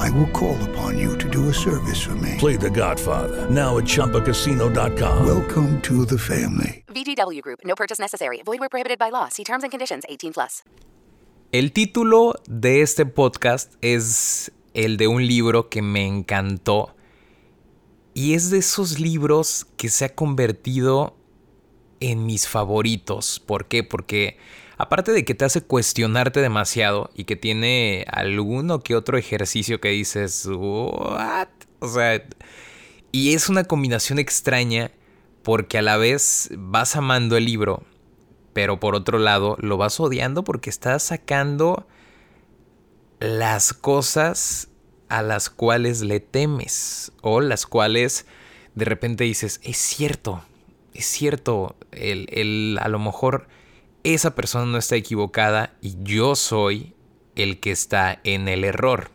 I will call upon you to do a service for me. Play The Godfather now at ChumbaCasino.com. Welcome to the family. VGW Group. No purchase necessary. Void where prohibited by law. See terms and conditions. 18 plus. El título de este podcast es el de un libro que me encantó y es de esos libros que se ha convertido en mis favoritos. ¿Por qué? Porque aparte de que te hace cuestionarte demasiado y que tiene alguno que otro ejercicio que dices, ¿what? O sea, y es una combinación extraña porque a la vez vas amando el libro, pero por otro lado lo vas odiando porque estás sacando las cosas a las cuales le temes o las cuales de repente dices, es cierto, es cierto, el, el, a lo mejor esa persona no está equivocada y yo soy el que está en el error.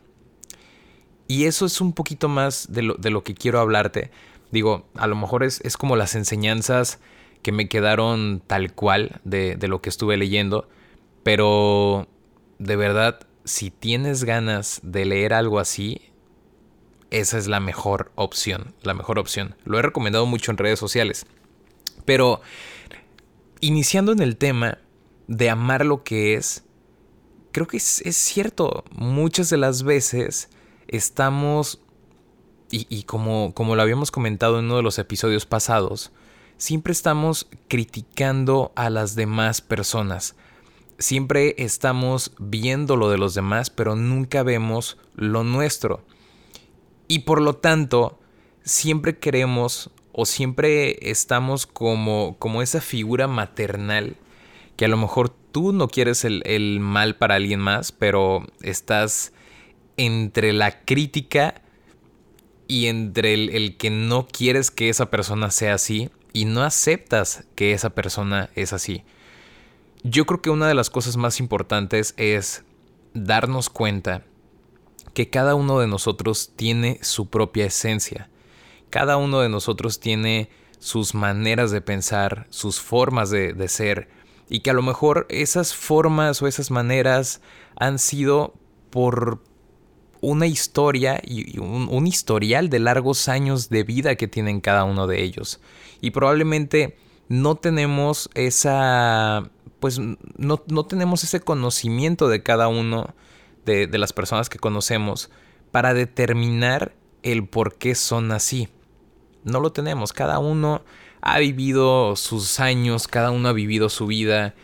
Y eso es un poquito más de lo, de lo que quiero hablarte. Digo, a lo mejor es, es, como las enseñanzas que me quedaron tal cual de, de lo que estuve leyendo, pero de verdad, si tienes ganas de leer algo así, esa es la mejor opción, la mejor opción. Lo he recomendado mucho en redes sociales. Pero iniciando en el tema de amar lo que es, creo que es, es cierto, muchas de las veces estamos, y, y, como, como lo habíamos comentado en uno de los episodios pasados, siempre estamos criticando a las demás personas. Siempre estamos viendo lo de los demás, pero nunca vemos lo nuestro. Y por lo tanto, siempre queremos o siempre estamos como, como esa figura maternal que a lo mejor tú no quieres el, el mal para alguien más, pero estás entre la crítica y entre el, el, que no quieres que esa persona sea así y no aceptas que esa persona es así. Yo creo que una de las cosas más importantes es darnos cuenta que cada uno de nosotros tiene su propia esencia cada uno de nosotros tiene sus maneras de pensar, sus formas de, de, ser, y que a lo mejor esas formas o esas maneras han sido por una historia y un, historial de largos años de vida que tienen cada uno de ellos. Y probablemente no tenemos esa, pues no, no tenemos ese conocimiento de cada uno de, de las personas que conocemos para determinar el por qué son así. No lo tenemos. Cada uno ha vivido sus años, cada uno ha vivido su vida.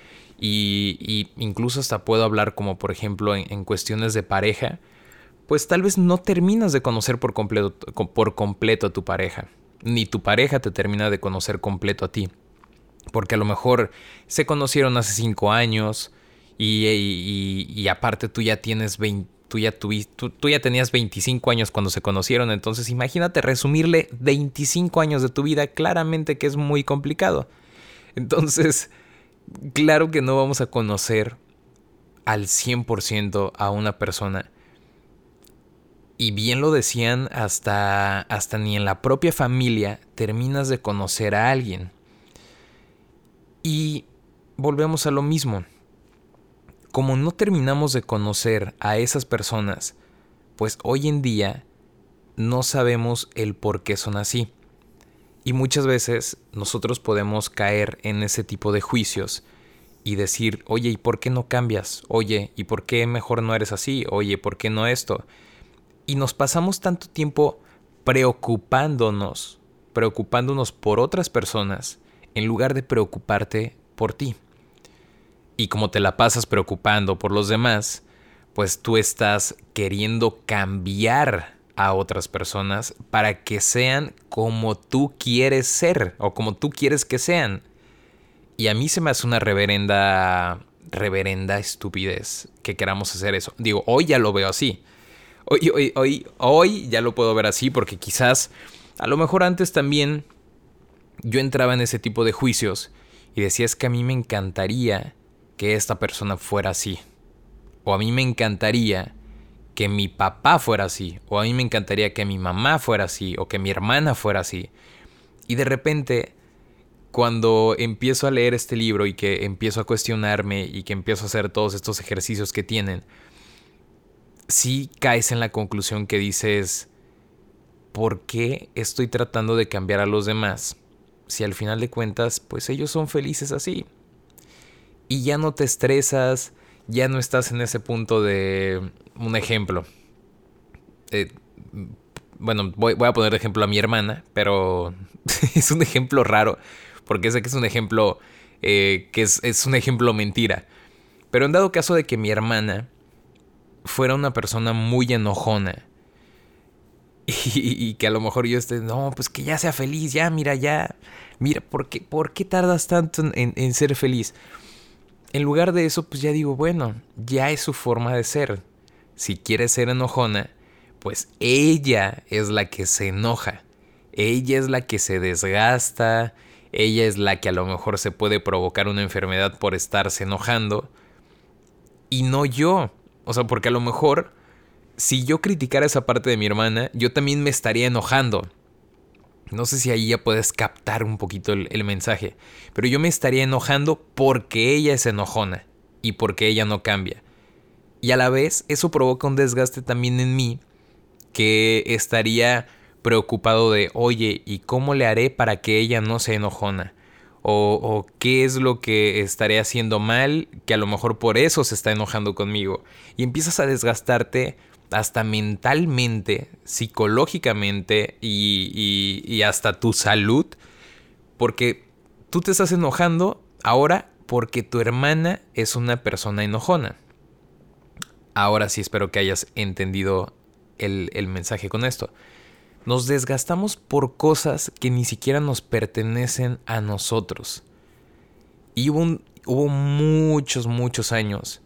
Y, incluso hasta puedo hablar como por ejemplo en, cuestiones de pareja. Pues tal vez no terminas de conocer por completo, por completo a tu pareja. Ni tu pareja te termina de conocer completo a ti. Porque a lo mejor se conocieron hace cinco años. Y, y, y aparte tú ya tienes 20 tú ya, tenías 25 años cuando se conocieron, entonces imagínate resumirle 25 años de tu vida, claramente que es muy complicado. Entonces, claro que no vamos a conocer al 100% a una persona. Y bien lo decían, hasta, hasta ni en la propia familia terminas de conocer a alguien. Y volvemos a lo mismo como no terminamos de conocer a esas personas, pues hoy en día no sabemos el por qué son así. Y muchas veces nosotros podemos caer en ese tipo de juicios y decir, oye, ¿y por qué no cambias? Oye, ¿y por qué mejor no eres así? Oye, ¿por qué no esto? Y nos pasamos tanto tiempo preocupándonos, preocupándonos por otras personas, en lugar de preocuparte por ti y como te la pasas preocupando por los demás, pues tú estás queriendo cambiar a otras personas para que sean como tú quieres ser o como tú quieres que sean. Y a mí se me hace una reverenda, reverenda estupidez que queramos hacer eso. Digo, hoy ya lo veo así. Hoy, hoy, hoy, hoy ya lo puedo ver así porque quizás, a lo mejor antes también yo entraba en ese tipo de juicios y decía es que a mí me encantaría que esta persona fuera así. O a mí me encantaría que mi papá fuera así. O a mí me encantaría que mi mamá fuera así. O que mi hermana fuera así. Y de repente, cuando empiezo a leer este libro y que empiezo a cuestionarme y que empiezo a hacer todos estos ejercicios que tienen, sí caes en la conclusión que dices, ¿por qué estoy tratando de cambiar a los demás? Si al final de cuentas, pues ellos son felices así. Y ya no te estresas, ya no estás en ese punto de un ejemplo. Eh, bueno, voy, a poner de ejemplo a mi hermana, pero es un ejemplo raro, porque sé que es un ejemplo eh, que es, es un ejemplo mentira. Pero en dado caso de que mi hermana fuera una persona muy enojona, y, que a lo mejor yo esté, no, pues que ya sea feliz, ya, mira, ya, mira, ¿por qué, por qué tardas tanto en, ser feliz? En lugar de eso, pues ya digo, bueno, ya es su forma de ser. Si quiere ser enojona, pues ella es la que se enoja. Ella es la que se desgasta. Ella es la que a lo mejor se puede provocar una enfermedad por estarse enojando. Y no yo. O sea, porque a lo mejor si yo criticara esa parte de mi hermana, yo también me estaría enojando. No sé si ahí ya puedes captar un poquito el, mensaje, pero yo me estaría enojando porque ella es enojona y porque ella no cambia. Y a la vez eso provoca un desgaste también en mí que estaría preocupado de, oye, ¿y cómo le haré para que ella no se enojona? O, o, qué es lo que estaré haciendo mal, que a lo mejor por eso se está enojando conmigo. Y empiezas a desgastarte hasta mentalmente, psicológicamente y, hasta tu salud, porque tú te estás enojando ahora porque tu hermana es una persona enojona. Ahora sí espero que hayas entendido el, el, mensaje con esto. Nos desgastamos por cosas que ni siquiera nos pertenecen a nosotros. Y hubo, hubo muchos, muchos años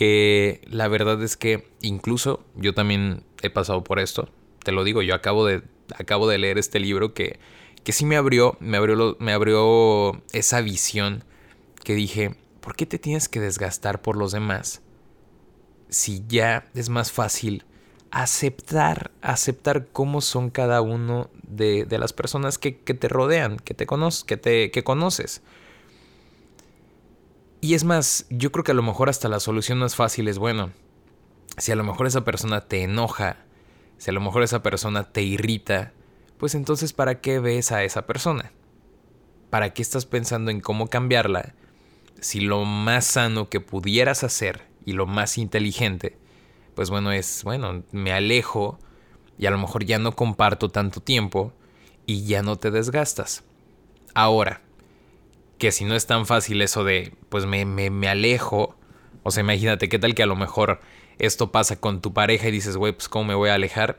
que la verdad es que incluso yo también he pasado por esto. Te lo digo, yo acabo de, acabo de leer este libro que, que sí me abrió, me abrió, me abrió esa visión que dije, ¿por qué te tienes que desgastar por los demás? Si ya es más fácil aceptar, aceptar cómo son cada uno de, de las personas que, que, te rodean, que te, que te que conoces. Y es más, yo creo que a lo mejor hasta la solución más fácil es, bueno, si a lo mejor esa persona te enoja, si a lo mejor esa persona te irrita, pues entonces ¿para qué ves a esa persona? ¿Para qué estás pensando en cómo cambiarla? Si lo más sano que pudieras hacer y lo más inteligente, pues bueno, es, bueno, me alejo y a lo mejor ya no comparto tanto tiempo y ya no te desgastas. Ahora, que si no es tan fácil eso de, pues me, me, alejo, o sea, imagínate qué tal que a lo mejor esto pasa con tu pareja y dices, güey, pues cómo me voy a alejar,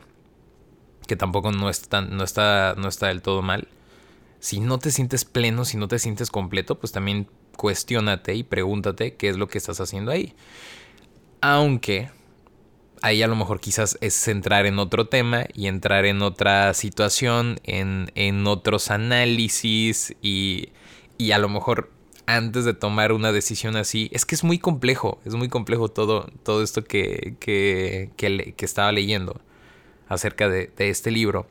que tampoco no, está, no, está, no está del todo mal. Si no te sientes pleno, si no te sientes completo, pues también cuestiónate y pregúntate qué es lo que estás haciendo ahí. Aunque ahí a lo mejor quizás es entrar en otro tema y entrar en otra situación, en, en otros análisis y y a lo mejor antes de tomar una decisión así, es que es muy complejo, es muy complejo todo, todo esto que, que, que, estaba leyendo acerca de, este libro.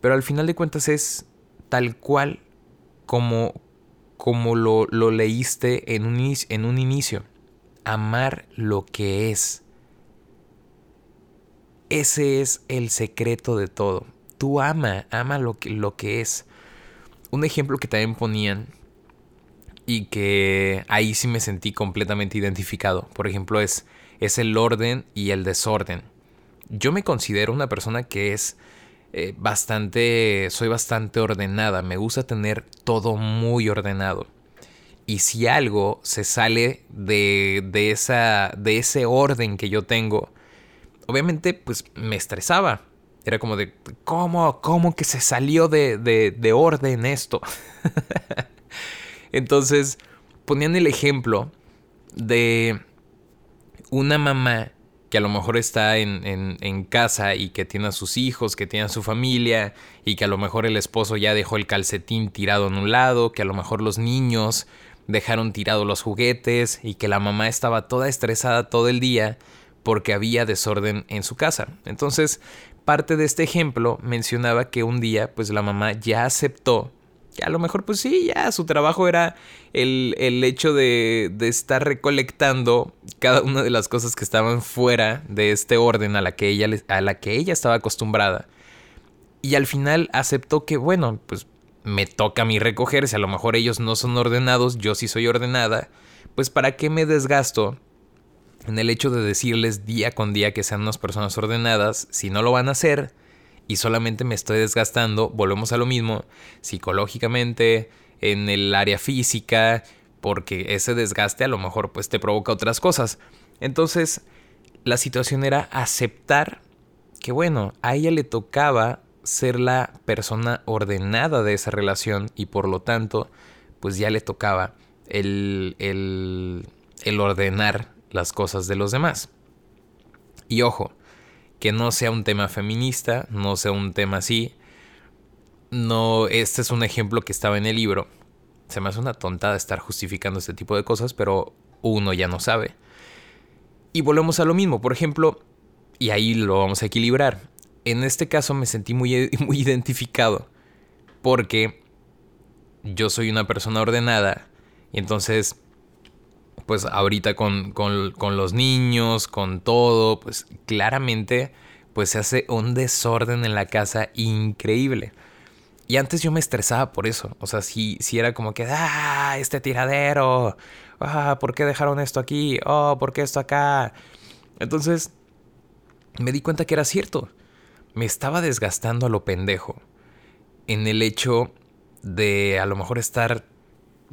Pero al final de cuentas es tal cual como, como lo, lo leíste en un, en un inicio. Amar lo que es. Ese es el secreto de todo. Tú ama, ama lo que, lo que es. Un ejemplo que también ponían y que ahí sí me sentí completamente identificado. Por ejemplo, es, es el orden y el desorden. Yo me considero una persona que es eh, bastante, soy bastante ordenada, me gusta tener todo muy ordenado. Y si algo se sale de, de, esa, de ese orden que yo tengo, obviamente pues me estresaba. Era como de, ¿cómo, cómo que se salió de, de, de orden esto? Entonces, ponían el ejemplo de una mamá que a lo mejor está en, casa y que tiene a sus hijos, que tiene a su familia y que a lo mejor el esposo ya dejó el calcetín tirado en un lado, que a lo mejor los niños dejaron tirados los juguetes y que la mamá estaba toda estresada todo el día porque había desorden en su casa. Entonces, parte de este ejemplo mencionaba que un día pues la mamá ya aceptó que a lo mejor pues sí, ya su trabajo era el, hecho de, de, estar recolectando cada una de las cosas que estaban fuera de este orden a la que ella, a la que ella estaba acostumbrada. Y al final aceptó que, bueno, pues me toca a mí recogerse, a lo mejor ellos no son ordenados, yo sí soy ordenada, pues para qué me desgasto en el hecho de decirles día con día que sean unas personas ordenadas, si no lo van a hacer y solamente me estoy desgastando, volvemos a lo mismo, psicológicamente, en el área física, porque ese desgaste a lo mejor pues te provoca otras cosas. Entonces, la situación era aceptar que bueno, a ella le tocaba ser la persona ordenada de esa relación y por lo tanto, pues ya le tocaba el, el, el ordenar las cosas de los demás. Y ojo, que no sea un tema feminista, no sea un tema así. No, este es un ejemplo que estaba en el libro. Se me hace una tontada estar justificando este tipo de cosas, pero uno ya no sabe. Y volvemos a lo mismo, por ejemplo, y ahí lo vamos a equilibrar. En este caso me sentí muy, muy identificado, porque yo soy una persona ordenada, y entonces pues ahorita con, los niños, con todo, pues claramente pues se hace un desorden en la casa increíble. Y antes yo me estresaba por eso. O sea, si, si era como que, ah, este tiradero. Ah, ¿por qué dejaron esto aquí? Oh, ¿por qué esto acá? Entonces, me di cuenta que era cierto. Me estaba desgastando a lo pendejo. En el hecho de a lo mejor estar,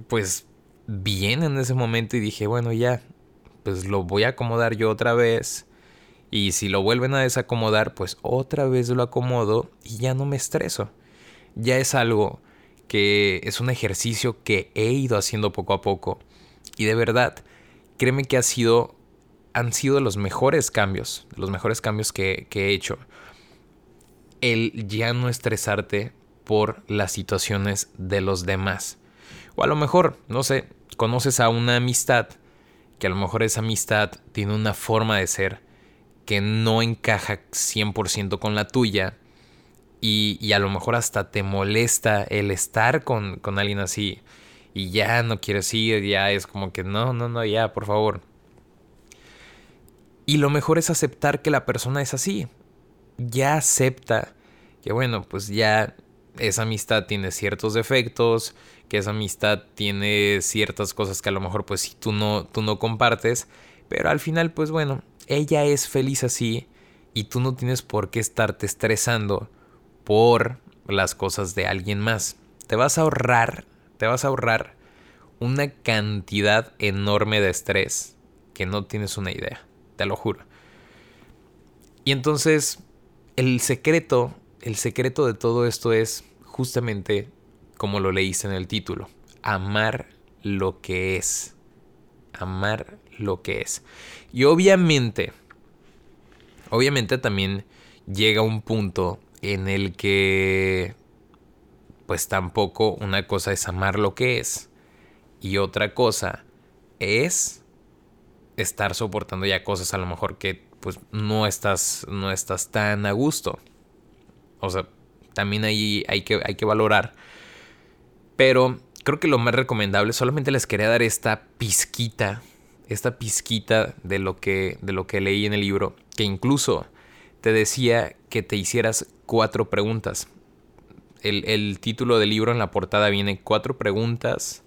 pues, bien en ese momento y dije, bueno, ya, pues lo voy a acomodar yo otra vez. Y si lo vuelven a desacomodar, pues otra vez lo acomodo y ya no me estreso. Ya es algo que es un ejercicio que he ido haciendo poco a poco. Y de verdad, créeme que ha sido, han sido los mejores cambios, los mejores cambios que, que he hecho. El ya no estresarte por las situaciones de los demás. O a lo mejor, no sé, conoces a una amistad que a lo mejor esa amistad tiene una forma de ser que no encaja 100% con la tuya y, a lo mejor hasta te molesta el estar con, con alguien así y ya no quieres ir, ya es como que no, no, no, ya, por favor. Y lo mejor es aceptar que la persona es así. Ya acepta que bueno, pues ya esa amistad tiene ciertos defectos, que esa amistad tiene ciertas cosas que a lo mejor pues si tú no, tú no compartes, pero al final pues bueno, ella es feliz así y tú no tienes por qué estarte estresando por las cosas de alguien más. Te vas a ahorrar, te vas a ahorrar una cantidad enorme de estrés que no tienes una idea, te lo juro. Y entonces el secreto, el secreto de todo esto es justamente como lo leíste en el título, amar lo que es. Amar lo que es. Y obviamente, obviamente también llega un punto en el que, pues tampoco una cosa es amar lo que es y otra cosa es estar soportando ya cosas a lo mejor que pues no estás no estás tan a gusto. O sea, también ahí hay que, hay que valorar pero creo que lo más recomendable, solamente les quería dar esta pizquita, esta pizquita de lo que, de lo que leí en el libro, que incluso te decía que te hicieras cuatro preguntas. El, título del libro en la portada viene cuatro preguntas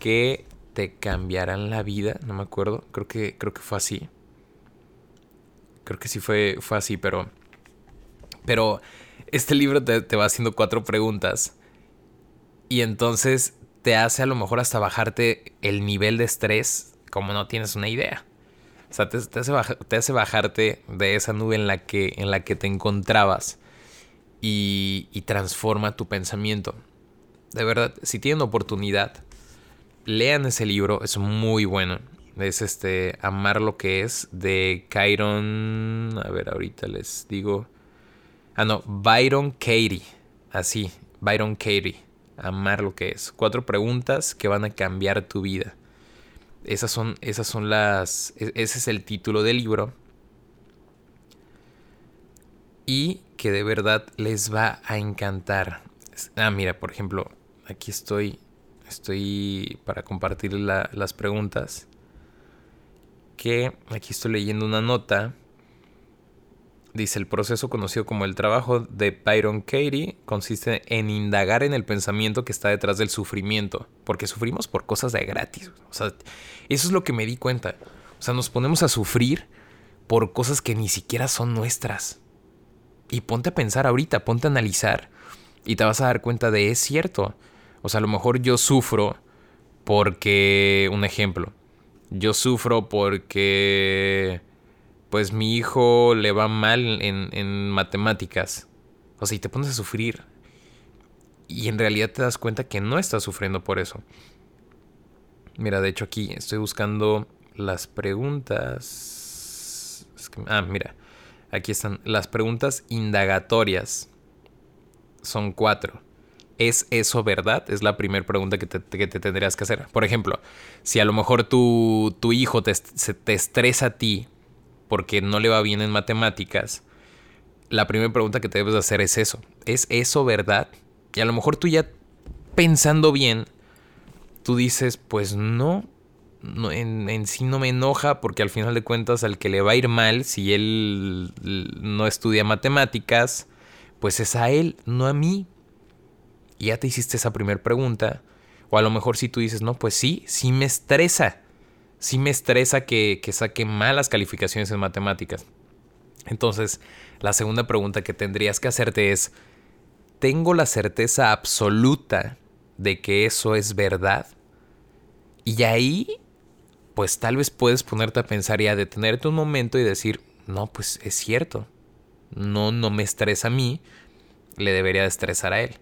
que te cambiarán la vida. No me acuerdo. Creo que, creo que fue así. Creo que sí fue, fue así, pero. Pero este libro te, te va haciendo cuatro preguntas y entonces te hace a lo mejor hasta bajarte el nivel de estrés como no tienes una idea. O sea, te, hace, bajarte de esa nube en la que, en la que te encontrabas y, y transforma tu pensamiento. De verdad, si tienen oportunidad, lean ese libro, es muy bueno. Es este Amar lo que es de Kyron. A ver, ahorita les digo. Ah, no, Byron Katie. Así, Byron Katie. Amar lo que es. Cuatro preguntas que van a cambiar tu vida. Esas son, esas son las. e-, Ese es el título del libro. Y que de verdad les va a encantar. Ah, mira, por ejemplo, aquí estoy. Estoy para compartir la- las preguntas. Que aquí estoy leyendo una nota. Dice, el proceso conocido como el trabajo de Byron Katie consiste en indagar en el pensamiento que está detrás del sufrimiento, porque sufrimos por cosas de gratis. O sea, eso es lo que me di cuenta. O sea, nos ponemos a sufrir por cosas que ni siquiera son nuestras. Y ponte a pensar ahorita, ponte a analizar y te vas a dar cuenta de es cierto. O sea, a lo mejor yo sufro porque, un ejemplo, yo sufro porque pues mi hijo le va mal en, en matemáticas. O sea, y te pones a sufrir. Y en realidad te das cuenta que no estás sufriendo por eso. Mira, de hecho aquí estoy buscando las preguntas. Ah, mira. Aquí están. Las preguntas indagatorias. Son cuatro. ¿Es eso verdad? Es la primera pregunta que te, que te tendrías que hacer. Por ejemplo, si a lo mejor tu, tu hijo te, se te estresa a ti porque no le va bien en matemáticas, la primera pregunta que te debes de hacer es eso. ¿Es eso verdad? Y a lo mejor tú ya pensando bien, tú dices, pues no, no, en, en sí no me enoja porque al final de cuentas al que le va a ir mal si él no estudia matemáticas, pues es a él, no a mí. Y ya te hiciste esa primera pregunta. O a lo mejor si tú dices, no, pues sí, sí me estresa. Sí me estresa que, que saque malas calificaciones en matemáticas. Entonces, la segunda pregunta que tendrías que hacerte es, ¿tengo la certeza absoluta de que eso es verdad? Y ahí, pues tal vez puedes ponerte a pensar y a detenerte un momento y decir, no, pues es cierto. No, no me estresa a mí, le debería de estresar a él.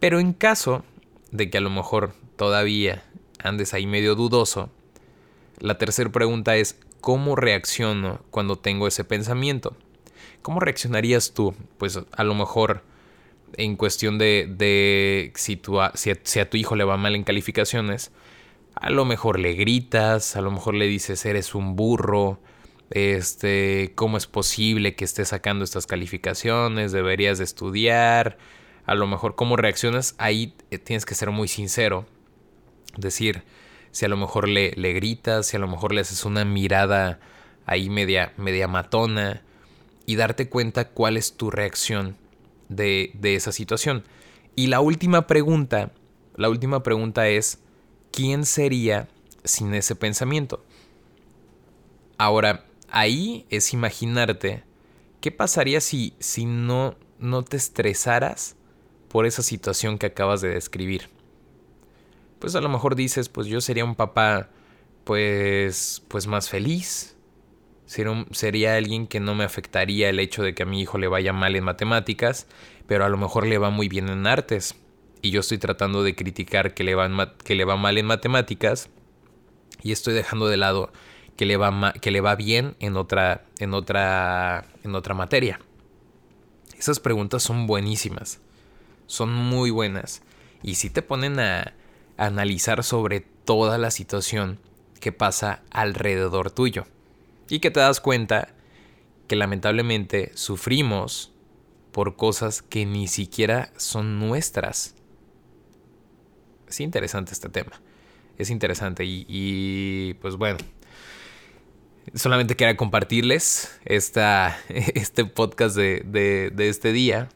Pero en caso de que a lo mejor todavía andes ahí medio dudoso, la tercera pregunta es, ¿cómo reacciono cuando tengo ese pensamiento? ¿Cómo reaccionarías tú? Pues a lo mejor en cuestión de, de si, tu, si a tu hijo le va mal en calificaciones, a lo mejor le gritas, a lo mejor le dices eres un burro, este, ¿cómo es posible que estés sacando estas calificaciones? Deberías de estudiar. A lo mejor cómo reaccionas, ahí eh, tienes que ser muy sincero. Decir, si a lo mejor le, le gritas, si a lo mejor le haces una mirada ahí media, media matona y darte cuenta cuál es tu reacción de, de esa situación. Y la última pregunta, la última pregunta es, ¿quién sería sin ese pensamiento? Ahora, ahí es imaginarte qué pasaría si, si no, no te estresaras por esa situación que acabas de describir. Pues a lo mejor dices, pues yo sería un papá pues pues más feliz. Sería, alguien que no me afectaría el hecho de que a mi hijo le vaya mal en matemáticas, pero a lo mejor le va muy bien en artes. Y yo estoy tratando de criticar que le, va que le va mal en matemáticas y estoy dejando de lado que le va, que le va bien en otra, en, otra, en otra materia. Esas preguntas son buenísimas, son muy buenas y si te ponen a analizar sobre toda la situación que pasa alrededor tuyo y que te das cuenta que lamentablemente sufrimos por cosas que ni siquiera son nuestras. Es interesante este tema. Es interesante y, y, pues bueno. Solamente quería compartirles esta, este podcast de, de, de este día.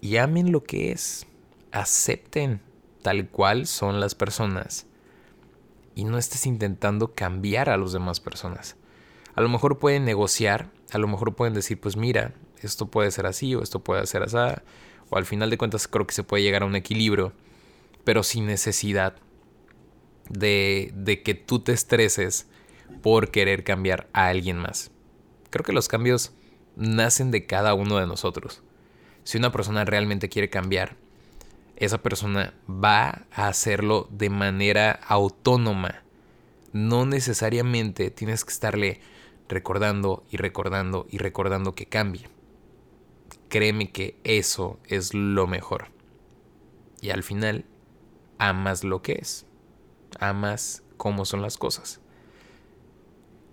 Y amen lo que es. Acepten tal cual son las personas. Y no estés intentando cambiar a las demás personas. A lo mejor pueden negociar, a lo mejor pueden decir, pues mira, esto puede ser así o esto puede ser así. O al final de cuentas creo que se puede llegar a un equilibrio, pero sin necesidad de, de que tú te estreses por querer cambiar a alguien más. Creo que los cambios nacen de cada uno de nosotros. Si una persona realmente quiere cambiar, esa persona va a hacerlo de manera autónoma, no necesariamente tienes que estarle recordando y recordando y recordando que cambie. Créeme que eso es lo mejor. Y al final, amas lo que es. Amas cómo son las cosas.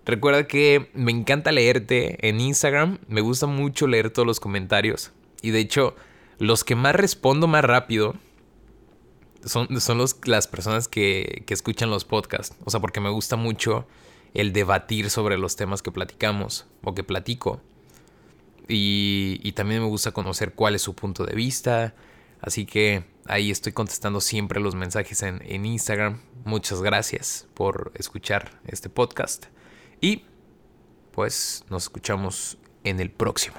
Recuerda que me encanta leerte en Instagram. Me gusta mucho leer todos los comentarios. Y de hecho, los que más respondo más rápido son, son los, las personas que, que escuchan los podcasts. O sea, porque me gusta mucho el debatir sobre los temas que platicamos o que platico. Y, y, también me gusta conocer cuál es su punto de vista. Así que ahí estoy contestando siempre los mensajes en, en Instagram. Muchas gracias por escuchar este podcast. Y pues nos escuchamos en el próximo.